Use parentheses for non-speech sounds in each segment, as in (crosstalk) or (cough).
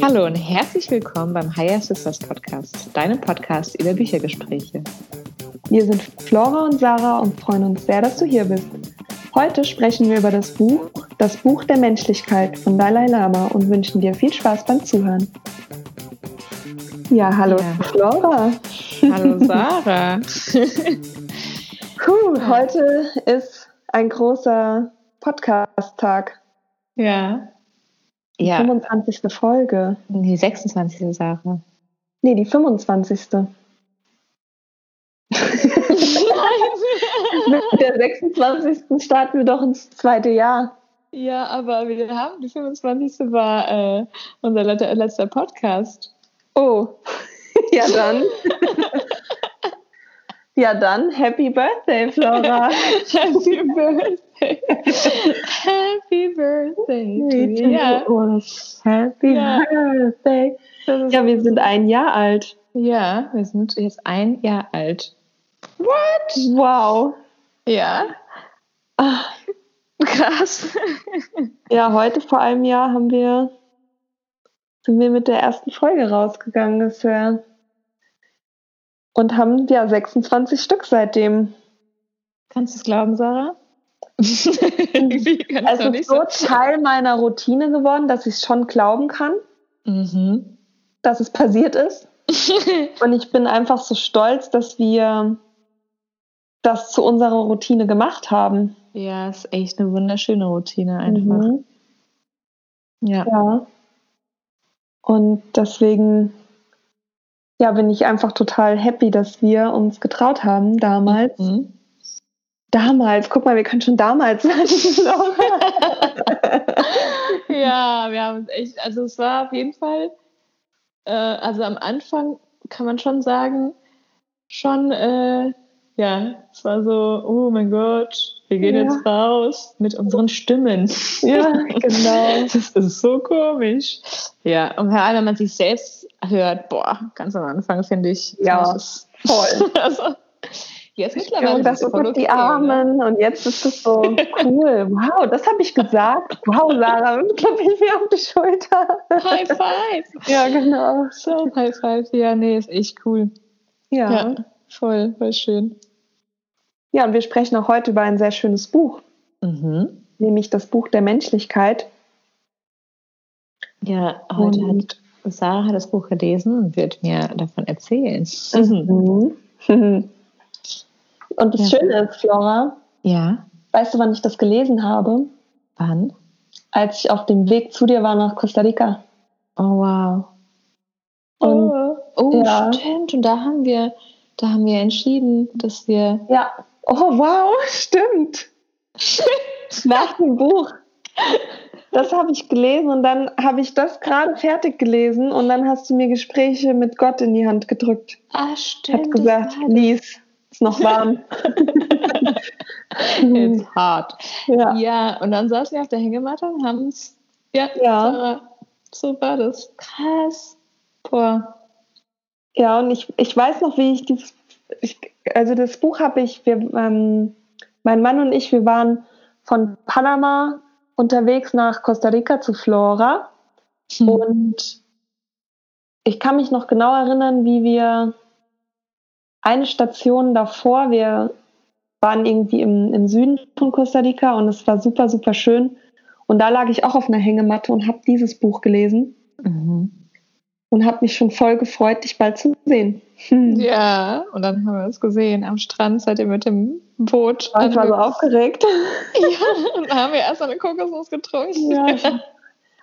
Hallo und herzlich willkommen beim Higher Sisters Podcast, deinem Podcast über Büchergespräche. Wir sind Flora und Sarah und freuen uns sehr, dass du hier bist. Heute sprechen wir über das Buch Das Buch der Menschlichkeit von Dalai Lama und wünschen dir viel Spaß beim Zuhören. Ja, hallo ja. Flora. Hallo (laughs) Sarah. (laughs) Puh, heute ist ein großer Podcast-Tag. Ja. Die ja. 25. Folge. Die 26. Sarah. Nee, die 25. Nein. Mit der 26. starten wir doch ins zweite Jahr. Ja, aber wir haben die 25. war äh, unser letzter Podcast. Oh, (laughs) ja dann. (laughs) ja dann, Happy Birthday, Flora. (laughs) Happy Birthday. Happy Birthday. Ja. Happy ja. Birthday. Ja, wir sind ein Jahr alt. Ja, wir sind jetzt ein Jahr alt. What? Wow. Ja. Ach, krass. ja, heute vor einem Jahr haben wir sind wir mit der ersten Folge rausgegangen bisher. Und haben ja 26 Stück seitdem. Kannst du es glauben, Sarah? (laughs) es ist so Teil meiner Routine geworden, dass ich es schon glauben kann, mhm. dass es passiert ist. (laughs) Und ich bin einfach so stolz, dass wir das zu unserer Routine gemacht haben. Ja, ist echt eine wunderschöne Routine einfach. Mhm. Ja. ja. Und deswegen ja, bin ich einfach total happy, dass wir uns getraut haben damals. Mhm. Damals, guck mal, wir können schon damals (laughs) (laughs) ja, wir haben es echt, also es war auf jeden Fall, äh, also am Anfang kann man schon sagen, schon, äh, ja, es war so, oh mein Gott, wir gehen ja. jetzt raus mit unseren Stimmen. Ja, (laughs) genau. Das ist so komisch. Ja, und vor allem, wenn man sich selbst hört, boah, ganz am Anfang finde ich. Ja, ist voll. also, jetzt mittlerweile. das ist voll (laughs) okay, die? Armen ne? und jetzt ist es so (laughs) cool. Wow, das habe ich gesagt. Wow, Sarah, klappe ich mir auf die Schulter. High five. (laughs) Ja, genau. So, High five. Ja, nee, ist echt cool. Ja. ja voll, voll schön. Ja, und wir sprechen auch heute über ein sehr schönes Buch, mhm. nämlich das Buch der Menschlichkeit. Ja, heute und hat Sarah das Buch gelesen und wird mir davon erzählen. Mhm. Und das ja. Schöne ist, Flora, ja. weißt du, wann ich das gelesen habe? Wann? Als ich auf dem Weg zu dir war nach Costa Rica. Oh wow. Und, oh, oh ja. stimmt. Und da haben wir, da haben wir entschieden, dass wir ja. Oh, wow, (laughs) stimmt. Nach dem Buch. Das habe ich gelesen und dann habe ich das gerade fertig gelesen und dann hast du mir Gespräche mit Gott in die Hand gedrückt. Ah, stimmt. Hat gesagt, lies, ist noch warm. (laughs) It's hart. Ja. ja, und dann saßen wir auf der Hängematte und haben es. Ja, ja. Sarah, so war das. Krass. Boah. Ja, und ich, ich weiß noch, wie ich die ich, also das Buch habe ich, wir, ähm, mein Mann und ich, wir waren von Panama unterwegs nach Costa Rica zu Flora. Hm. Und ich kann mich noch genau erinnern, wie wir eine Station davor, wir waren irgendwie im, im Süden von Costa Rica und es war super, super schön. Und da lag ich auch auf einer Hängematte und habe dieses Buch gelesen. Mhm und habe mich schon voll gefreut, dich bald zu sehen. Hm. Ja, und dann haben wir uns gesehen am Strand, seid ihr mit dem Boot. Ich war so aufgeregt. (laughs) Ja, und dann haben wir erst eine Kokosnuss getrunken. Ja, (laughs)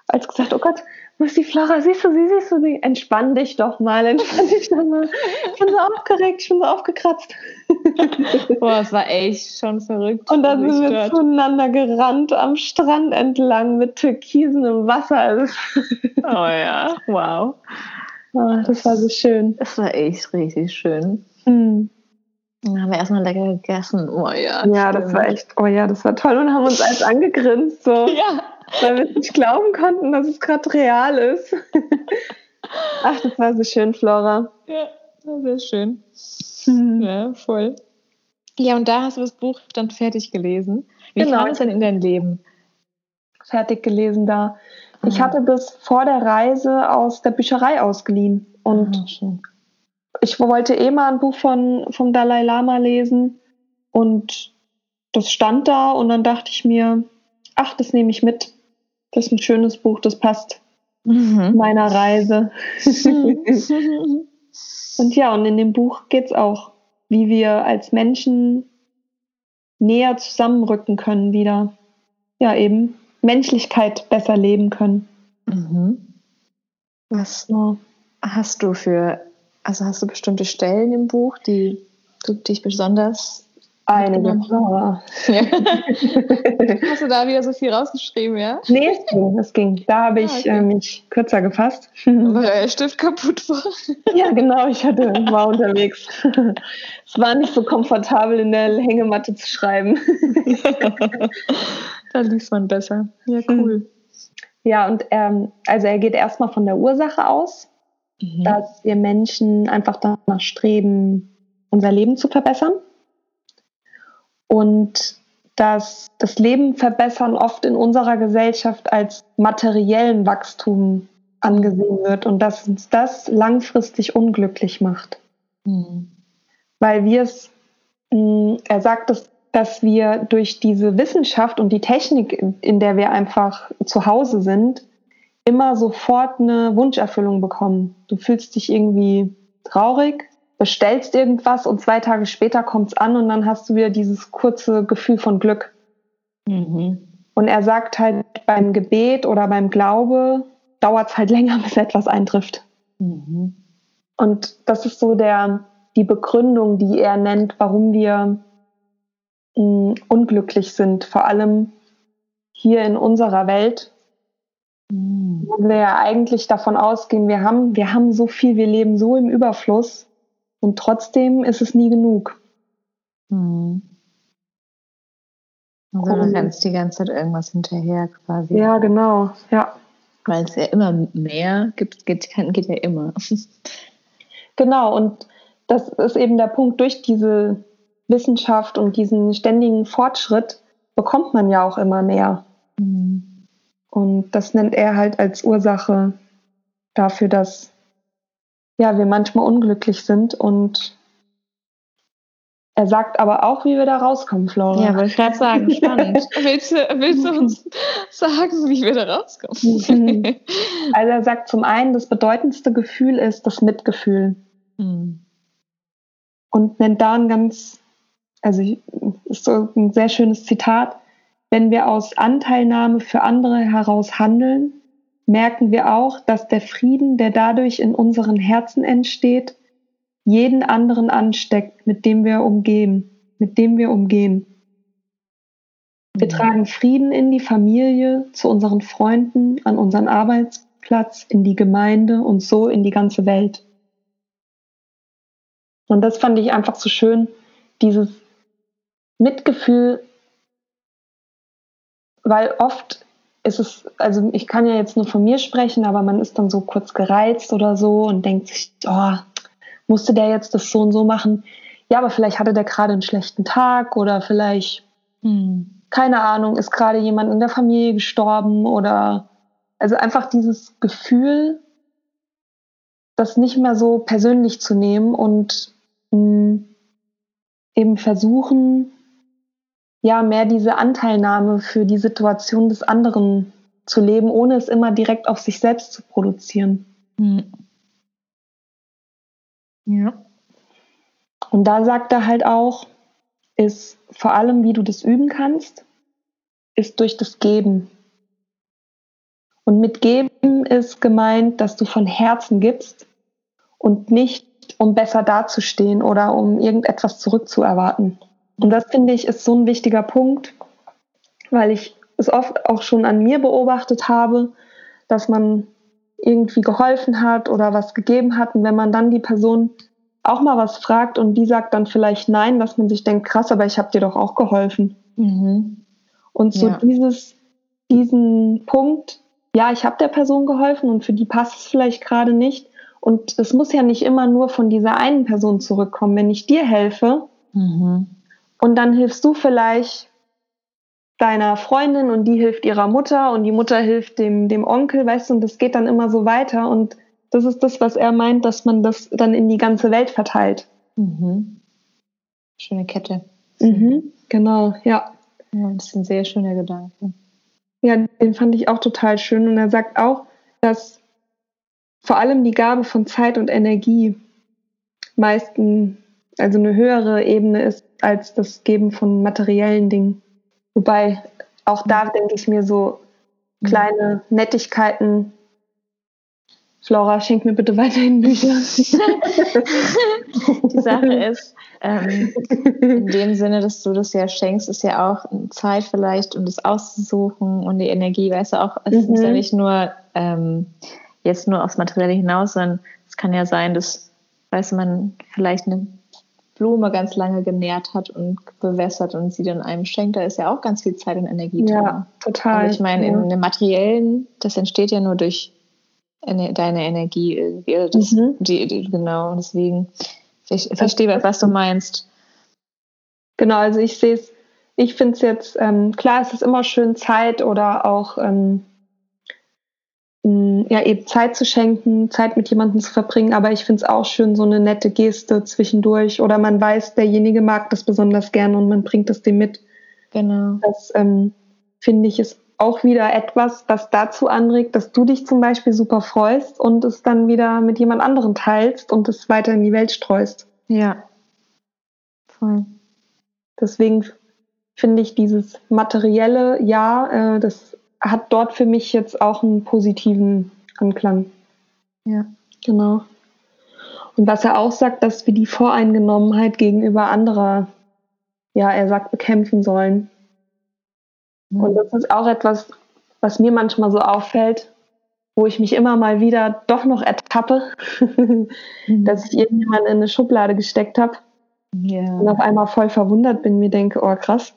als gesagt, oh Gott, wo ist die Flora? Siehst du sie, siehst du sie? Entspann dich doch mal, entspann dich doch mal. Ich bin so aufgeregt, ich bin so aufgekratzt. (laughs) Boah, es war echt schon verrückt. Und dann sind wir zueinander gerannt am Strand entlang mit türkisem Wasser. (laughs) oh ja, wow. Oh, (laughs) das war so schön. Das war echt richtig schön. Mhm. Dann haben wir erstmal lecker gegessen. Oh ja. Ja, stimmt. das war echt, oh ja, das war toll und haben uns alles angegrinst. So. Ja. Weil wir nicht glauben konnten, dass es gerade real ist. Ach, das war so schön, Flora. Ja, das war sehr schön. Mhm. Ja, voll. Ja, und da hast du das Buch dann fertig gelesen. Wie genau. kam es denn in dein Leben? Fertig gelesen da. Ah. Ich hatte das vor der Reise aus der Bücherei ausgeliehen. Und ah, ich wollte eh mal ein Buch von, vom Dalai Lama lesen. Und das stand da und dann dachte ich mir, ach, das nehme ich mit. Das ist ein schönes Buch, das passt mhm. meiner Reise. (laughs) und ja, und in dem Buch geht es auch, wie wir als Menschen näher zusammenrücken können wieder. Ja, eben Menschlichkeit besser leben können. Mhm. Was ja. hast du für, also hast du bestimmte Stellen im Buch, die du dich besonders Einige. Ja. (laughs) Hast du da wieder so viel rausgeschrieben, ja? Nee, es ging. Es ging. Da habe ich ah, okay. äh, mich kürzer gefasst. Weil (laughs) der Stift kaputt war. Ja, genau. Ich hatte, war unterwegs. es war nicht so komfortabel, in der Hängematte zu schreiben. (laughs) da liest man besser. Ja, cool. Ja, und ähm, also er geht erstmal von der Ursache aus, mhm. dass wir Menschen einfach danach streben, unser Leben zu verbessern und dass das Leben verbessern oft in unserer Gesellschaft als materiellen Wachstum angesehen wird und dass uns das langfristig unglücklich macht. Mhm. Weil wir es, mm, er sagt es, dass wir durch diese Wissenschaft und die Technik, in der wir einfach zu Hause sind, immer sofort eine Wunscherfüllung bekommen. Du fühlst dich irgendwie traurig, bestellst irgendwas und zwei Tage später kommt es an und dann hast du wieder dieses kurze Gefühl von Glück. Mhm. Und er sagt halt, beim Gebet oder beim Glaube dauert es halt (laughs) länger, bis etwas eintrifft. Mhm. Und das ist so der, die Begründung, die er nennt, warum wir mh, mm, unglücklich sind, vor allem hier in unserer Welt, mhm. wo wir ja eigentlich davon ausgehen, wir haben, wir haben so viel, wir leben so im Überfluss und trotzdem ist es nie genug. Mhm. Also du rennst die ganze Zeit irgendwas hinterher quasi. Ja, genau, ja. Weil es ja immer mehr gibt, geht, (laughs) geht ja immer. Genau, und das ist eben der Punkt, durch diese Wissenschaft und diesen ständigen Fortschritt bekommt man ja auch immer mehr. Mhm. Und das nennt er halt als Ursache dafür, dass ja, wir manchmal unglücklich sind und er sagt aber auch, wie wir da rauskommen, Flora. Ja, wollte ich gerade sagen, (laughs) spannend. willst, du, willst du uns (laughs) sagen, wie wir da rauskommen? also er sagt zum einen, das bedeutendste Gefühl ist das Mitgefühl. Mhm. Und nennt da ein ganz, also ist so ein sehr schönes Zitat, wenn wir aus Anteilnahme für andere heraus handeln, merken wir auch, dass der Frieden, der dadurch in unseren Herzen entsteht, jeden anderen ansteckt, mit dem wir umgehen, mit dem wir umgehen. Wir mhm. tragen Frieden in die Familie, zu unseren Freunden, an unseren Arbeitsplatz, in die Gemeinde und so in die ganze Welt. Und das fand ich einfach so schön, dieses Mitgefühl, weil oft ist es, also ich kann ja jetzt nur von mir sprechen, aber man ist dann so kurz gereizt oder so und denkt sich, oh, musste der jetzt das so und so machen? Ja, aber vielleicht hatte der gerade einen schlechten Tag oder vielleicht, hm, keine Ahnung, ist gerade jemand in der Familie gestorben oder also einfach dieses Gefühl, das nicht mehr so persönlich zu nehmen und mh, hm, eben versuchen, ja mehr diese Anteilnahme für die Situation des anderen zu leben, ohne es immer direkt auf sich selbst zu produzieren. Mhm. Ja. Und da sagt er halt auch, ist vor allem, wie du das üben kannst, ist durch das Geben. Und mit Geben ist gemeint, dass du von Herzen gibst und nicht, um besser dazustehen oder um irgendetwas zurückzuerwarten. Und das finde ich ist so ein wichtiger Punkt, weil ich es oft auch schon an mir beobachtet habe, dass man irgendwie geholfen hat oder was gegeben hat und wenn man dann die Person auch mal was fragt und die sagt dann vielleicht nein, dass man sich denkt, krass, aber ich habe dir doch auch geholfen. Mhm. Und so ja. dieses, diesen Punkt, ja, ich habe der Person geholfen und für die passt es vielleicht gerade nicht. Und es muss ja nicht immer nur von dieser einen Person zurückkommen. Wenn ich dir helfe, mhm Und dann hilfst du vielleicht deiner Freundin und die hilft ihrer Mutter und die Mutter hilft dem, dem Onkel, weißt du, und das geht dann immer so weiter. Und das ist das, was er meint, dass man das dann in die ganze Welt verteilt. Mhm. Schöne Kette. Mhm, genau, ja. ja. Das ist ein sehr schöner Gedanke. Ja, den fand ich auch total schön. Und er sagt auch, dass vor allem die Gabe von Zeit und Energie meisten, also eine höhere Ebene ist als das Geben von materiellen Dingen. Wobei auch da denke ich mir so kleine Nettigkeiten. Flora, schenk mir bitte weiterhin Bücher. (laughs) Die Sache ist, ähm, in dem Sinne, dass du das ja schenkst, ist ja auch Zeit vielleicht, um das auszusuchen und die Energie, weißt du auch, es mhm. ist ja nicht nur ähm, jetzt nur aufs Materielle hinaus, sondern es kann ja sein, dass, weißt du, man vielleicht eine Blume ganz lange genährt hat und bewässert und sie dann einem schenkt, da ist ja auch ganz viel Zeit und Energie drin. Ja, total. Also ich meine, ja. in dem Materiellen, das entsteht ja nur durch deine Energie irgendwie. Also das, mhm. die, die, genau, deswegen, ich verstehe, was du meinst. Genau, also ich sehe es, ich finde es jetzt, ähm, klar, es ist immer schön Zeit oder auch ähm, ja, eben Zeit zu schenken, Zeit mit jemandem zu verbringen, aber ich finde es auch schön, so eine nette Geste zwischendurch oder man weiß, derjenige mag das besonders gerne und man bringt es dem mit. Genau. Das ähm, finde ich ist auch wieder etwas, das dazu anregt, dass du dich zum Beispiel super freust und es dann wieder mit jemand anderem teilst und es weiter in die Welt streust. Ja. Voll. Deswegen finde ich dieses materielle Ja, äh, das hat dort für mich jetzt auch einen positiven Anklang. Ja. Genau. Und was er auch sagt, dass wir die Voreingenommenheit gegenüber anderer, ja, er sagt, bekämpfen sollen. Mhm. Und das ist auch etwas, was mir manchmal so auffällt, wo ich mich immer mal wieder doch noch ertappe, (laughs) mhm. dass ich irgendjemanden in eine Schublade gesteckt habe yeah. und auf einmal voll verwundert bin, mir denke, oh krass,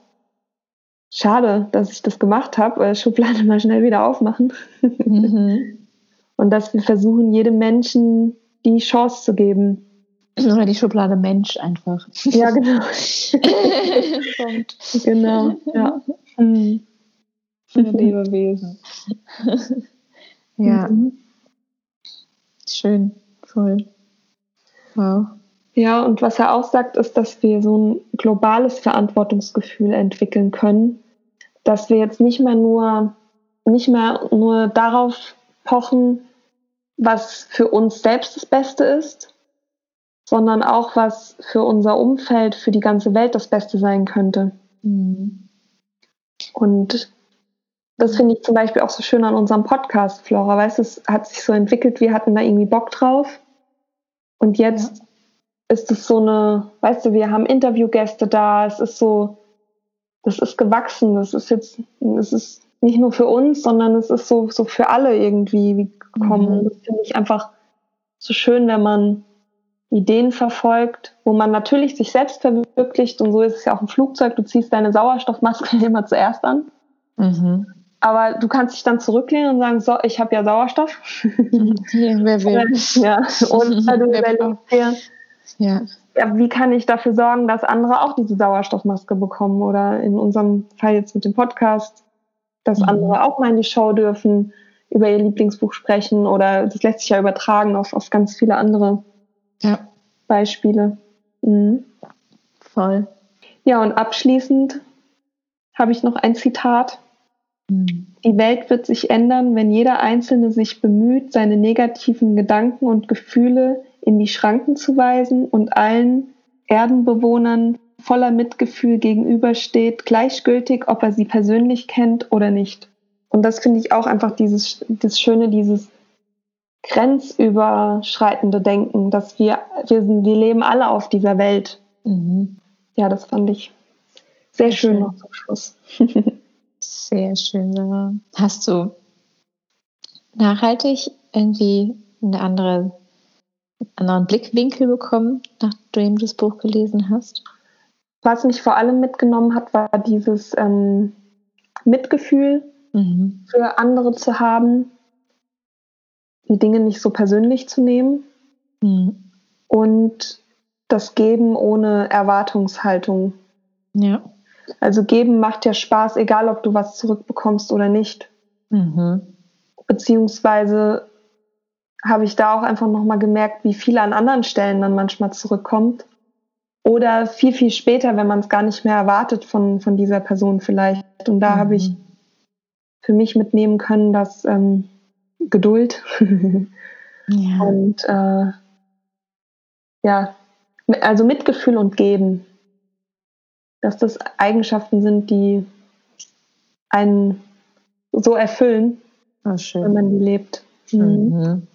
schade, dass ich das gemacht habe, Schublade (laughs) mal schnell wieder aufmachen. Mhm. (laughs) Und dass wir versuchen, jedem Menschen die Chance zu geben. Oder die Schublade Mensch einfach. Ja, genau. (laughs) genau, ja. Mhm. Lebewesen. ja. Mhm. Schön, voll. Wow. Ja, und was er auch sagt, ist, dass wir so ein globales Verantwortungsgefühl entwickeln können, dass wir jetzt nicht mehr nur, nicht mehr nur darauf pochen, was für uns selbst das Beste ist, sondern auch was für unser Umfeld, für die ganze Welt das Beste sein könnte. Mhm. Und das finde ich zum Beispiel auch so schön an unserem Podcast, Flora. Weißt du, es hat sich so entwickelt, wir hatten da irgendwie Bock drauf. Und jetzt ja ist es so eine, weißt du, wir haben Interviewgäste da, es ist so, das ist gewachsen, das ist jetzt, es ist nicht nur für uns, sondern es ist so, so für alle irgendwie gekommen. Mhm. Das finde ich einfach so schön, wenn man Ideen verfolgt, wo man natürlich sich selbst verwirklicht und so ist es ja auch im Flugzeug, du ziehst deine Sauerstoffmaske (laughs) immer zuerst an. Mhm. Aber du kannst dich dann zurücklehnen und sagen, so, ich habe ja Sauerstoff. (laughs) Ja, wer will. (laughs) ja, und du überlegst dir, ja. ja. Wie kann ich dafür sorgen, dass andere auch diese Sauerstoffmaske bekommen? Oder in unserem Fall jetzt mit dem Podcast, dass mhm. andere auch mal in die Show dürfen, über ihr Lieblingsbuch sprechen oder das lässt sich ja übertragen auf, auf ganz viele andere ja. Beispiele. Mhm. Voll. Ja, und abschließend habe ich noch ein Zitat. Mhm. Die Welt wird sich ändern, wenn jeder Einzelne sich bemüht, seine negativen Gedanken und Gefühle in die Schranken zu weisen und allen Erdenbewohnern voller Mitgefühl gegenübersteht, gleichgültig, ob er sie persönlich kennt oder nicht. Und das finde ich auch einfach dieses, das Schöne, dieses grenzüberschreitende Denken, dass wir, wir, sind, wir leben alle auf dieser Welt. Mhm. Ja, das fand ich sehr schön, schön noch zum Schluss. sehr schön. Hast du nachhaltig irgendwie eine andere anderen Blickwinkel bekommen, nachdem du das Buch gelesen hast? Was mich vor allem mitgenommen hat, war dieses ähm, Mitgefühl mhm. für andere zu haben, die Dinge nicht so persönlich zu nehmen mhm. und das Geben ohne Erwartungshaltung Ja. Also geben macht ja Spaß, egal ob du was zurückbekommst oder nicht. Mhm. Beziehungsweise habe ich da auch einfach nochmal gemerkt, wie viel an anderen Stellen dann manchmal zurückkommt. Oder viel, viel später, wenn man es gar nicht mehr erwartet von, von dieser Person vielleicht. Und da mhm. habe ich für mich mitnehmen können, dass ähm, Geduld ja. (laughs) und äh, ja, also Mitgefühl und Geben, dass das Eigenschaften sind, die einen so erfüllen, oh, wenn man die lebt. Mhm. Mhm.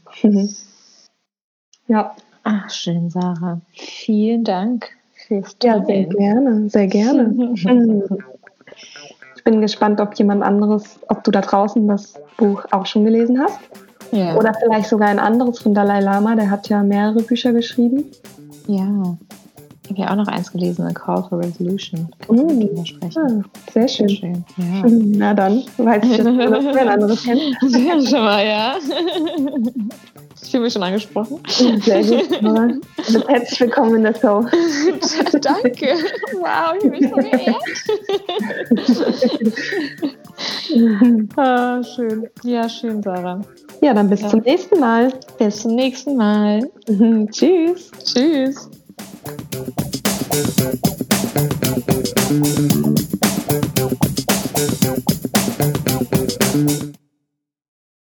Ja. Ach, schön, Sarah. Vielen Dank fürs Teilen. Ja, sehr gerne, sehr gerne. (laughs) ich bin gespannt, ob jemand anderes, ob du da draußen das Buch auch schon gelesen hast. Ja. Oder vielleicht sogar ein anderes von Dalai Lama, der hat ja mehrere Bücher geschrieben. Ja. Ich habe ja auch noch eins gelesen, A Call for Resolution. Sprechen. Ah, sehr schön. Sehr schön. Ja. (laughs) Na dann, weiß ich, dass du das ein anderes (laughs) kennst. Ja, schon mal, ja fühle mich schon angesprochen. Sehr gut. (laughs) Mann. Herzlich willkommen in der Show. (laughs) Danke. Wow, ich bin so geehrt. (laughs) ah, schön. Ja, schön, Sarah. Ja, dann bis ja. zum nächsten Mal. Bis zum nächsten Mal. Tschüss. Tschüss.